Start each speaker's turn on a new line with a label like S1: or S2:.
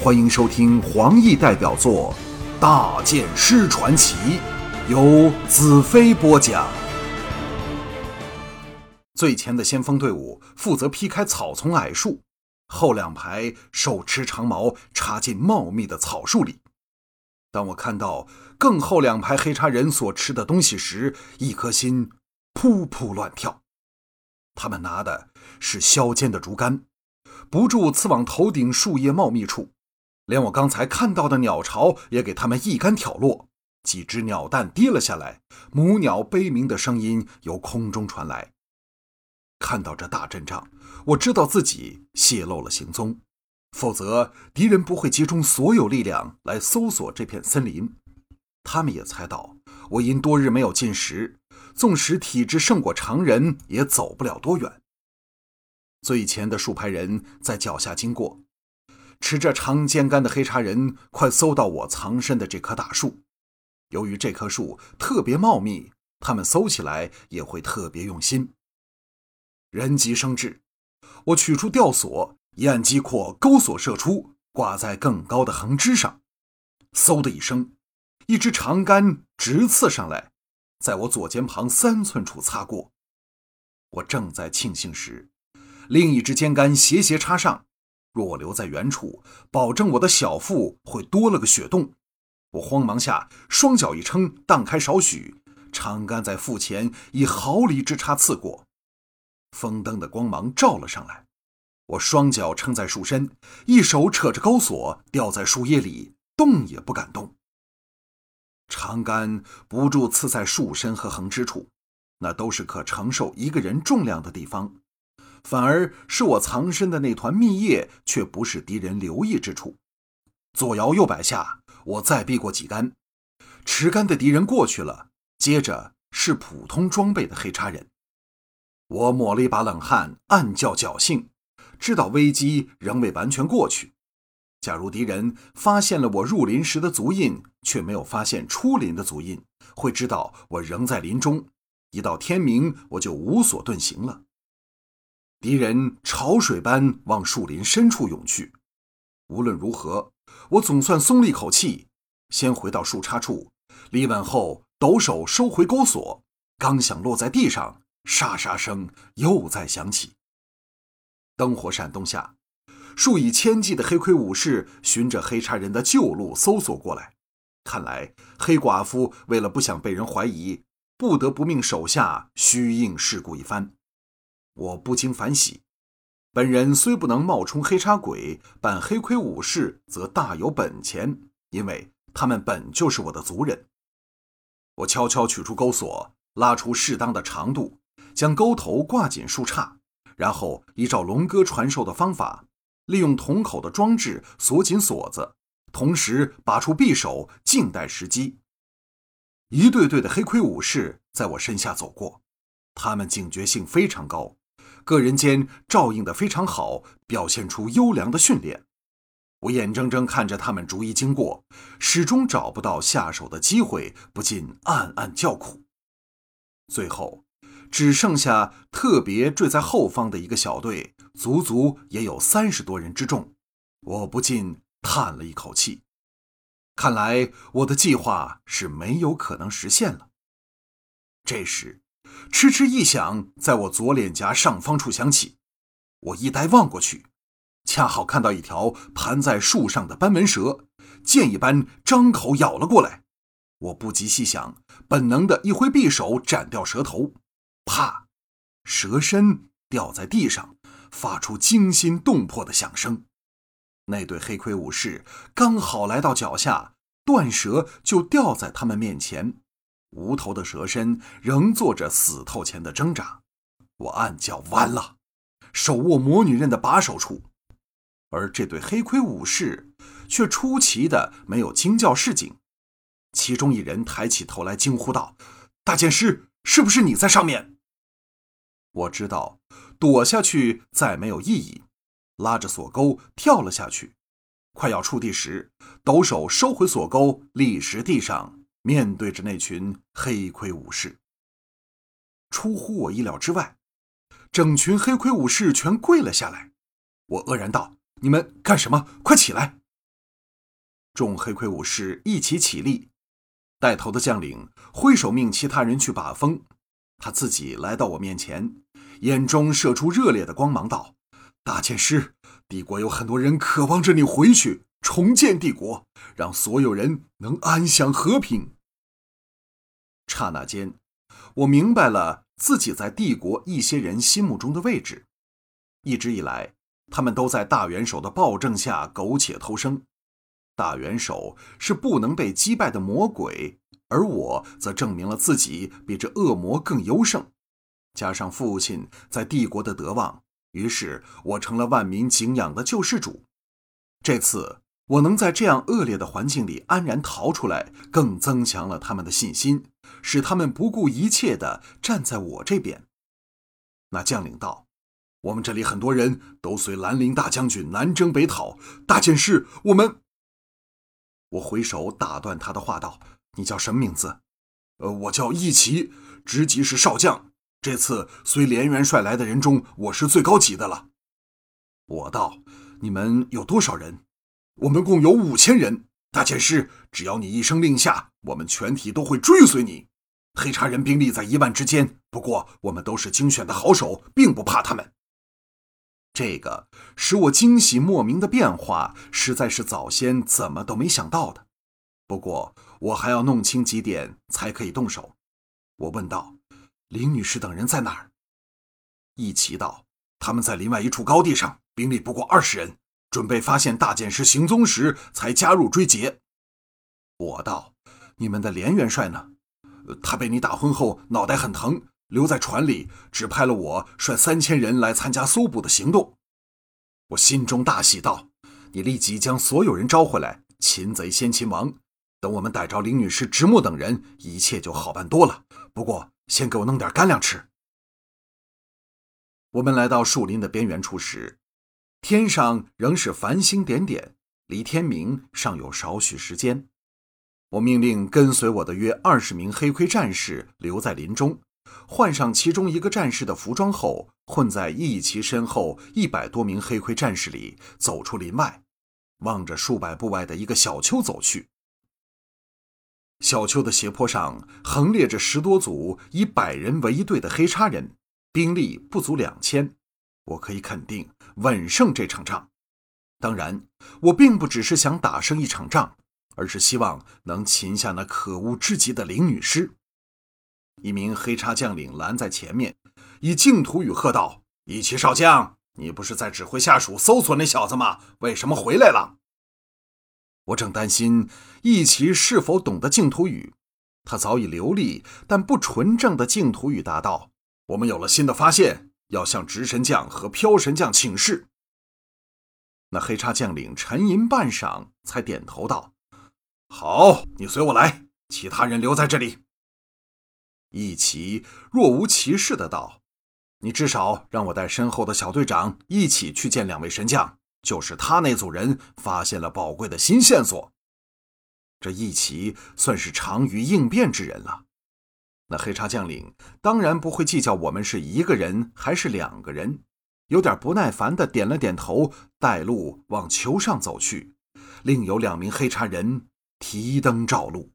S1: 欢迎收听黄奕代表作《大剑师传奇》，由子飞播讲。最前的先锋队伍负责劈开草丛矮树，后两排手持长矛插进茂密的草树里。当我看到更后两排黑叉人所吃的东西时，一颗心扑扑乱跳。他们拿的是削尖的竹竿。不住刺往头顶树叶茂密处，连我刚才看到的鸟巢也给他们一竿挑落。几只鸟蛋跌了下来，母鸟悲鸣的声音由空中传来。看到这大阵仗，我知道自己泄露了行踪，否则敌人不会集中所有力量来搜索这片森林。他们也猜到我因多日没有进食，纵使体质胜过常人，也走不了多远。最前的数排人在脚下经过，持着长尖杆的黑茶人快搜到我藏身的这棵大树。由于这棵树特别茂密，他们搜起来也会特别用心。人急生智，我取出吊索，一按机括，钩索射出，挂在更高的横枝上。嗖的一声，一支长杆直刺上来，在我左肩旁三寸处擦过。我正在庆幸时。另一支尖杆斜斜插上，若我留在原处，保证我的小腹会多了个血洞。我慌忙下，双脚一撑，荡开少许，长杆在腹前以毫厘之差刺过。风灯的光芒照了上来，我双脚撑在树身，一手扯着钩索，吊在树叶里，动也不敢动。长杆不住刺在树身和横枝处，那都是可承受一个人重量的地方。反而是我藏身的那团密叶，却不是敌人留意之处。左摇右摆下，我再避过几杆，持杆的敌人过去了。接着是普通装备的黑叉人。我抹了一把冷汗，暗叫侥幸，知道危机仍未完全过去。假如敌人发现了我入林时的足印，却没有发现出林的足印，会知道我仍在林中。一到天明，我就无所遁形了。敌人潮水般往树林深处涌去。无论如何，我总算松了一口气。先回到树杈处，立稳后，抖手收回钩索。刚想落在地上，沙沙声又再响起。灯火闪动下，数以千计的黑盔武士循着黑叉人的旧路搜索过来。看来黑寡妇为了不想被人怀疑，不得不命手下虚应事故一番。我不禁反喜，本人虽不能冒充黑叉鬼，扮黑盔武士则大有本钱，因为他们本就是我的族人。我悄悄取出钩索，拉出适当的长度，将钩头挂紧树杈，然后依照龙哥传授的方法，利用铜口的装置锁紧锁子，同时拔出匕首，静待时机。一队队的黑盔武士在我身下走过，他们警觉性非常高。个人间照应的非常好，表现出优良的训练。我眼睁睁看着他们逐一经过，始终找不到下手的机会，不禁暗暗叫苦。最后，只剩下特别坠在后方的一个小队，足足也有三十多人之众。我不禁叹了一口气，看来我的计划是没有可能实现了。这时。嗤嗤一响，在我左脸颊上方处响起。我一呆望过去，恰好看到一条盘在树上的斑纹蛇，箭一般张口咬了过来。我不及细想，本能的一挥匕首斩掉蛇头，啪，蛇身掉在地上，发出惊心动魄的响声。那对黑盔武士刚好来到脚下，断蛇就掉在他们面前。无头的蛇身仍做着死透前的挣扎，我暗叫完了，手握魔女刃的把手处，而这对黑盔武士却出奇的没有惊叫示警。其中一人抬起头来惊呼道：“大剑师，是不是你在上面？”我知道躲下去再没有意义，拉着锁钩跳了下去，快要触地时，抖手收回锁钩，立时地上。面对着那群黑盔武士，出乎我意料之外，整群黑盔武士全跪了下来。我愕然道：“你们干什么？快起来！”众黑盔武士一起起立，带头的将领挥手命其他人去把风，他自己来到我面前，眼中射出热烈的光芒，道：“大剑师，帝国有很多人渴望着你回去重建帝国，让所有人能安享和平。”刹那间，我明白了自己在帝国一些人心目中的位置。一直以来，他们都在大元首的暴政下苟且偷生。大元首是不能被击败的魔鬼，而我则证明了自己比这恶魔更优胜。加上父亲在帝国的德望，于是我成了万民敬仰的救世主。这次我能在这样恶劣的环境里安然逃出来，更增强了他们的信心，使他们不顾一切地站在我这边。那将领道。我们这里很多人都随兰陵大将军南征北讨。大件事，我们……我回首打断他的话，道：“你叫什么名字？”“呃，我叫义旗，职级是少将。这次随连元帅来的人中，我是最高级的了。”我道：“你们有多少人？”“我们共有五千人。大剑师，只要你一声令下，我们全体都会追随你。黑茶人兵力在一万之间，不过我们都是精选的好手，并不怕他们。”这个使我惊喜莫名的变化，实在是早先怎么都没想到的。不过我还要弄清几点才可以动手。我问道：“林女士等人在哪儿？”一齐道：“他们在林外一处高地上，兵力不过二十人，准备发现大剑师行踪时才加入追截。”我道：“你们的连元帅呢？他被你打昏后脑袋很疼。”留在船里，指派了我率三千人来参加搜捕的行动。我心中大喜，道：“你立即将所有人招回来，擒贼先擒王。等我们逮着林女士、直木等人，一切就好办多了。不过，先给我弄点干粮吃。”我们来到树林的边缘处时，天上仍是繁星点点，离天明尚有少许时间。我命令跟随我的约二十名黑盔战士留在林中。换上其中一个战士的服装后，混在义旗身后一百多名黑盔战士里，走出林外，望着数百步外的一个小丘走去。小丘的斜坡上横列着十多组以百人为一队的黑叉人，兵力不足两千。我可以肯定稳胜这场仗。当然，我并不只是想打胜一场仗，而是希望能擒下那可恶至极的灵女尸。一名黑叉将领拦在前面，以净土语喝道：“一骑少将，你不是在指挥下属搜索那小子吗？为什么回来了？”我正担心一骑是否懂得净土语，他早已流利但不纯正的净土语答道：“我们有了新的发现，要向直神将和飘神将请示。”那黑叉将领沉吟半晌，才点头道：“好，你随我来，其他人留在这里。”一齐若无其事的道：“你至少让我带身后的小队长一起去见两位神将，就是他那组人发现了宝贵的新线索。这一齐算是长于应变之人了。那黑叉将领当然不会计较我们是一个人还是两个人，有点不耐烦的点了点头，带路往球上走去。另有两名黑叉人提灯照路。”